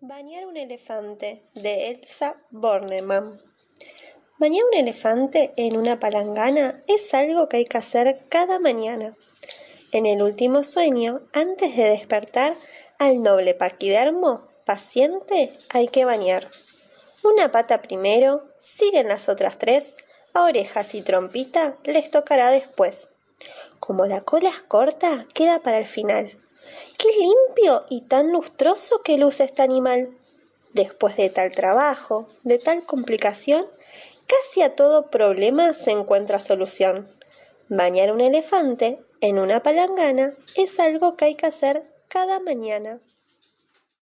Bañar un elefante de Elsa Bornemann. Bañar un elefante en una palangana es algo que hay que hacer cada mañana. En el último sueño, antes de despertar, al noble paquidermo paciente hay que bañar. Una pata primero, siguen las otras tres, a orejas y trompita les tocará después. Como la cola es corta, queda para el final. ¡Qué limpio y tan lustroso que luce este animal! Después de tal trabajo, de tal complicación, casi a todo problema se encuentra solución. Bañar un elefante en una palangana es algo que hay que hacer cada mañana.